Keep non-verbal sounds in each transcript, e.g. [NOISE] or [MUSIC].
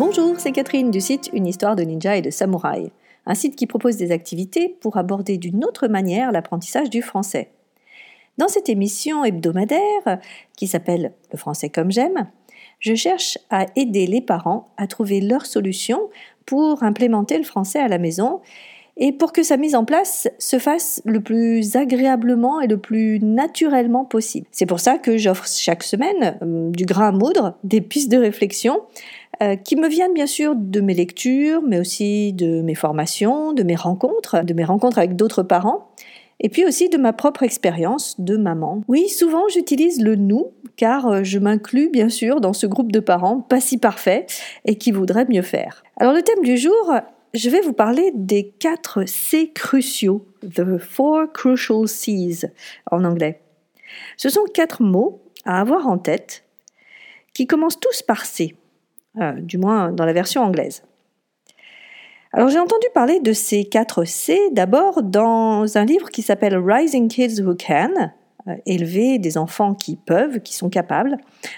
Bonjour, c'est Catherine du site Une histoire de ninja et de samouraï, un site qui propose des activités pour aborder d'une autre manière l'apprentissage du français. Dans cette émission hebdomadaire, qui s'appelle Le français comme j'aime, je cherche à aider les parents à trouver leur solution pour implémenter le français à la maison et pour que sa mise en place se fasse le plus agréablement et le plus naturellement possible. C'est pour ça que j'offre chaque semaine euh, du grain à moudre, des pistes de réflexion euh, qui me viennent bien sûr de mes lectures, mais aussi de mes formations, de mes rencontres, de mes rencontres avec d'autres parents, et puis aussi de ma propre expérience de maman. Oui, souvent j'utilise le nous, car euh, je m'inclus bien sûr dans ce groupe de parents pas si parfaits et qui voudraient mieux faire. Alors le thème du jour, je vais vous parler des quatre C cruciaux, the four crucial C's en anglais. Ce sont quatre mots à avoir en tête qui commencent tous par C. Euh, du moins dans la version anglaise. Alors j'ai entendu parler de ces 4 C d'abord dans un livre qui s'appelle Rising Kids Who Can, euh, élever des enfants qui peuvent, qui sont capables,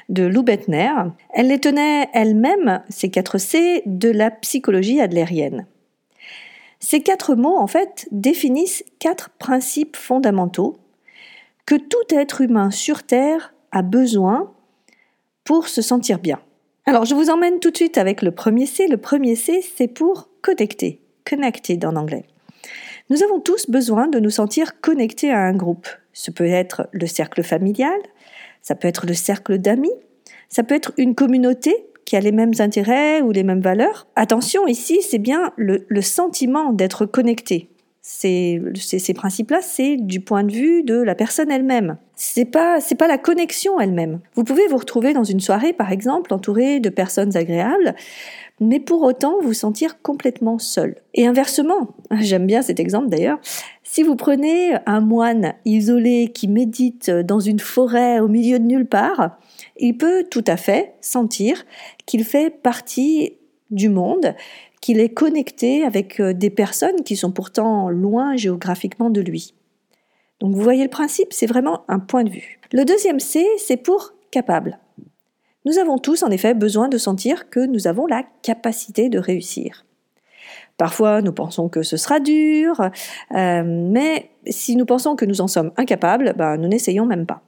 de Lou Bettner. Elle les tenait elle-même, ces 4 C, de la psychologie adlérienne. Ces quatre mots, en fait, définissent quatre principes fondamentaux que tout être humain sur Terre a besoin pour se sentir bien. Alors, je vous emmène tout de suite avec le premier C. Le premier C, c'est pour connecter, connected en anglais. Nous avons tous besoin de nous sentir connectés à un groupe. Ce peut être le cercle familial, ça peut être le cercle d'amis, ça peut être une communauté qui a les mêmes intérêts ou les mêmes valeurs. Attention, ici, c'est bien le, le sentiment d'être connecté. Ces, principes-là, c'est du point de vue de la personne elle-même. C'est pas, c'est pas la connexion elle-même. Vous pouvez vous retrouver dans une soirée, par exemple, entouré de personnes agréables, mais pour autant vous sentir complètement seul. Et inversement, [LAUGHS] j'aime bien cet exemple d'ailleurs, si vous prenez un moine isolé qui médite dans une forêt au milieu de nulle part, il peut tout à fait sentir qu'il fait partie du monde, qu'il est connecté avec euh, des personnes qui sont pourtant loin géographiquement de lui. Donc vous voyez le principe, c'est vraiment un point de vue. Le deuxième C, c'est pour capable. Nous avons tous en effet besoin de sentir que nous avons la capacité de réussir. Parfois, nous pensons que ce sera dur, euh, mais si nous pensons que nous en sommes incapables, ben, nous n'essayons même pas.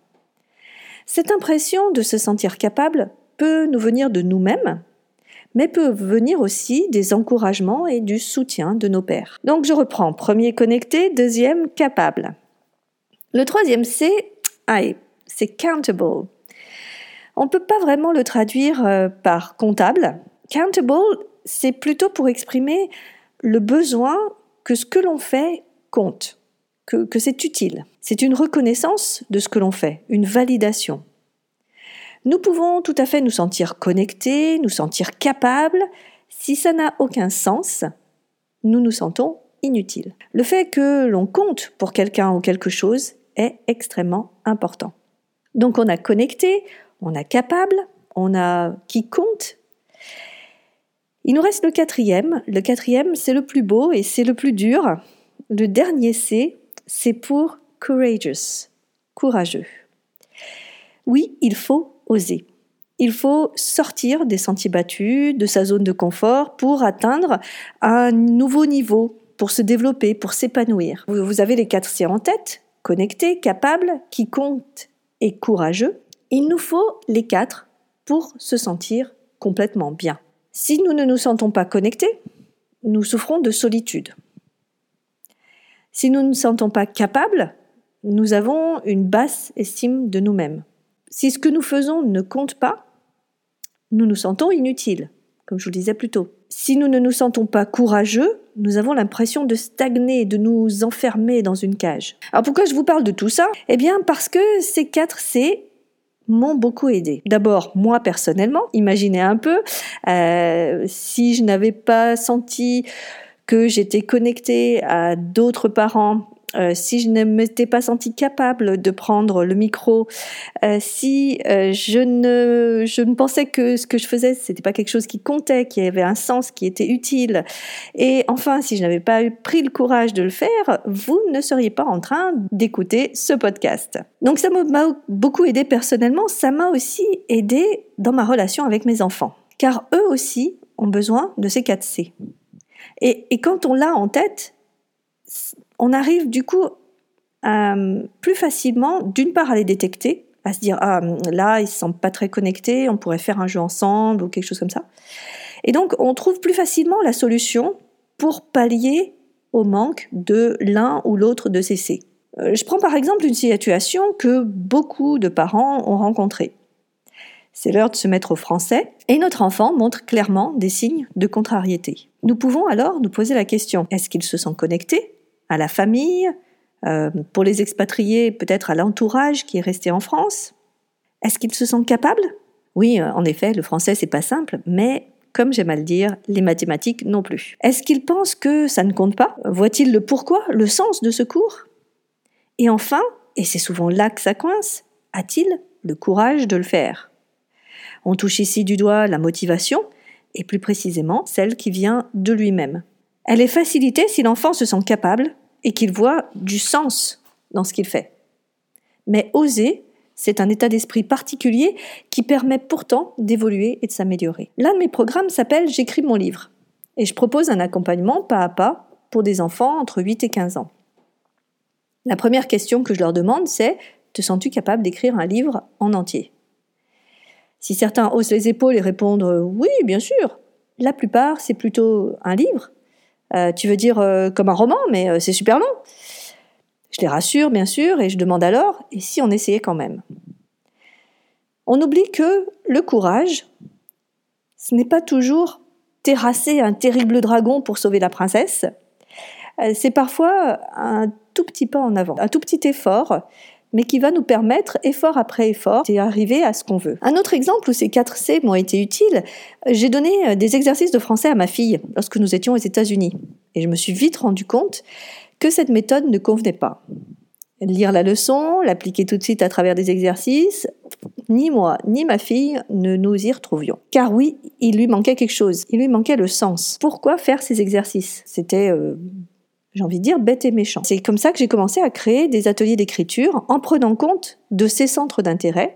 Cette impression de se sentir capable peut nous venir de nous-mêmes, mais peut venir aussi des encouragements et du soutien de nos pères. Donc je reprends. Premier connecté, deuxième capable. Le troisième C, c'est countable. On ne peut pas vraiment le traduire euh, par comptable. Countable, c'est plutôt pour exprimer le besoin que ce que l'on fait compte, que, que c'est utile. C'est une reconnaissance de ce que l'on fait, une validation. Nous pouvons tout à fait nous sentir connectés, nous sentir capables. Si ça n'a aucun sens, nous nous sentons inutiles. Le fait que l'on compte pour quelqu'un ou quelque chose est extrêmement important. Donc on a connecté, on a capable, on a qui compte. Il nous reste le quatrième. Le quatrième, c'est le plus beau et c'est le plus dur. Le dernier C, c'est pour courageous, courageux. Oui, il faut oser. Il faut sortir des sentiers battus, de sa zone de confort pour atteindre un nouveau niveau, pour se développer, pour s'épanouir. Vous avez les quatre C en tête, connecté, capable, qui compte et courageux. Il nous faut les quatre pour se sentir complètement bien. Si nous ne nous sentons pas connectés, nous souffrons de solitude. Si nous ne nous sentons pas capables, nous avons une basse estime de nous-mêmes. Si ce que nous faisons ne compte pas, nous nous sentons inutiles, comme je vous le disais plus tôt. Si nous ne nous sentons pas courageux, nous avons l'impression de stagner, de nous enfermer dans une cage. Alors pourquoi je vous parle de tout ça? Eh bien parce que ces quatre C m'ont beaucoup aidé. D'abord, moi personnellement, imaginez un peu, euh, si je n'avais pas senti que j'étais connectée à d'autres parents euh, si je ne m'étais pas sentie capable de prendre le micro, euh, si euh, je ne je ne pensais que ce que je faisais c'était pas quelque chose qui comptait, qui avait un sens, qui était utile, et enfin si je n'avais pas pris le courage de le faire, vous ne seriez pas en train d'écouter ce podcast. Donc ça m'a beaucoup aidé personnellement, ça m'a aussi aidé dans ma relation avec mes enfants, car eux aussi ont besoin de ces 4 C. Et, quand on l'a en tête, on arrive du coup plus facilement, d'une part, à les détecter, à se dire ah là ils se sentent pas très connectés, on pourrait faire un jeu ensemble ou quelque chose comme ça. Et donc on trouve plus facilement la solution pour pallier au manque de l'un ou l'autre de ces C. Euh, je prends par exemple une situation que beaucoup de parents ont rencontrée. C'est l'heure de se mettre au français et notre enfant montre clairement des signes de contrariété. Nous pouvons alors nous poser la question est-ce qu'il se sent connecté? À la famille, euh, pour les expatriés, peut-être à l'entourage qui est resté en France. Est-ce qu'ils se sentent capables? Oui, euh, en effet, le français c'est pas simple, mais comme j'aime à le dire, les mathématiques non plus. Est-ce qu'ils pensent que ça ne compte pas? Voient-ils le pourquoi, le sens de ce cours? Et enfin, et c'est souvent là que ça coince, a-t-il le courage de le faire? On touche ici du doigt la motivation, et plus précisément celle qui vient de lui-même. Elle est facilitée si l'enfant se sent capable et qu'il voit du sens dans ce qu'il fait. Mais oser, c'est un état d'esprit particulier qui permet pourtant d'évoluer et de s'améliorer. L'un de mes programmes s'appelle J'écris mon livre et je propose un accompagnement pas à pas pour des enfants entre 8 et 15 ans. La première question que je leur demande, c'est Te sens-tu capable d'écrire un livre en entier? Si certains haussent les épaules et répondent Oui, bien sûr, la plupart, c'est plutôt un livre euh, tu veux dire euh, comme un roman, mais euh, c'est super long. Je les rassure, bien sûr, et je demande alors, et si on essayait quand même? On oublie que le courage, ce n'est pas toujours terrasser un terrible dragon pour sauver la princesse. C'est parfois un tout petit pas en avant, un tout petit effort mais qui va nous permettre, effort après effort, d'arriver à ce qu'on veut. Un autre exemple où ces 4 C m'ont été utiles, j'ai donné euh, des exercices de français à ma fille lorsque nous étions aux États-Unis. Et je me suis vite rendu compte que cette méthode ne convenait pas. Lire la leçon, l'appliquer tout de suite à travers des exercices, ni moi, ni ma fille ne nous y retrouvions. Car oui, il lui manquait quelque chose, il lui manquait le sens. Pourquoi faire ces exercices? C'était euh, j'ai envie de dire, bête et méchant. C'est comme ça que j'ai commencé à créer des ateliers d'écriture en prenant compte de ces centres d'intérêt.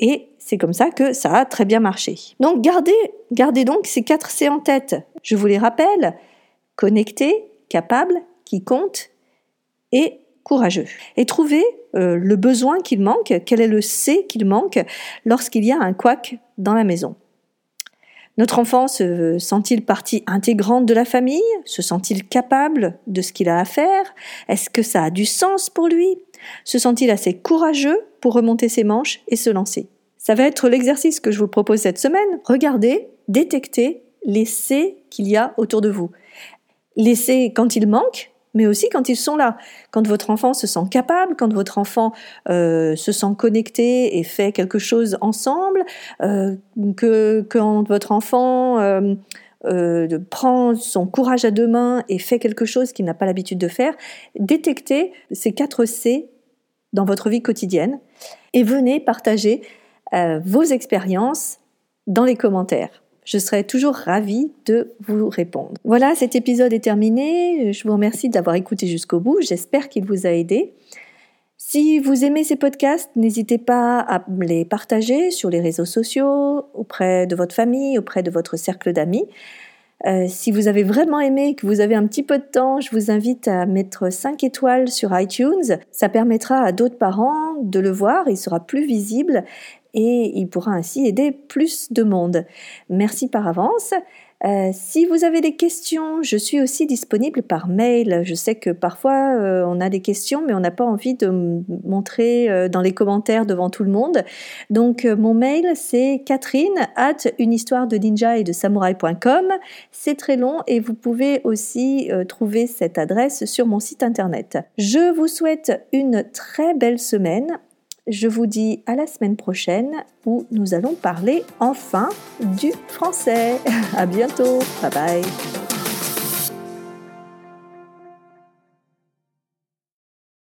Et c'est comme ça que ça a très bien marché. Donc gardez, gardez donc ces quatre C en tête. Je vous les rappelle. Connecté, capable, qui compte et courageux. Et trouvez euh, le besoin qu'il manque, quel est le C qu'il manque lorsqu'il y a un couac dans la maison. Notre enfant se sent-il partie intégrante de la famille? Se sent-il capable de ce qu'il a à faire? Est-ce que ça a du sens pour lui? Se sent-il assez courageux pour remonter ses manches et se lancer? Ça va être l'exercice que je vous propose cette semaine. Regardez, détectez les C qu'il y a autour de vous. Les C quand il manque, mais aussi quand ils sont là. Quand votre enfant se sent capable, quand votre enfant euh, se sent connecté et fait quelque chose ensemble, euh, que quand votre enfant euh, prend son courage à deux mains et fait quelque chose qu'il n'a pas l'habitude de faire, détectez ces quatre C dans votre vie quotidienne et venez partager vos expériences dans les commentaires. Je serai toujours ravie de vous répondre. Voilà, cet épisode est terminé. Je vous remercie d'avoir écouté jusqu'au bout. J'espère qu'il vous a aidé. Si vous aimez ces podcasts, n'hésitez pas à les partager sur les réseaux sociaux, auprès de votre famille, auprès de votre cercle d'amis. Euh, si vous avez vraiment aimé que vous avez un petit peu de temps, je vous invite à mettre 5 étoiles sur iTunes. Ça permettra à d'autres parents de le voir, il sera plus visible et il pourra ainsi aider plus de monde. Merci par avance. Euh, si vous avez des questions, je suis aussi disponible par mail. Je sais que parfois euh, on a des questions, mais on n'a pas envie de montrer euh, dans les commentaires devant tout le monde. Donc mon mail c'est catherine at une histoire de ninja et de samouraï.com. C'est très long et vous pouvez aussi trouver cette adresse sur mon site internet. Je vous souhaite une très belle semaine je vous dis à la semaine prochaine où nous allons parler enfin du français. [LAUGHS] À bientôt. Bye bye.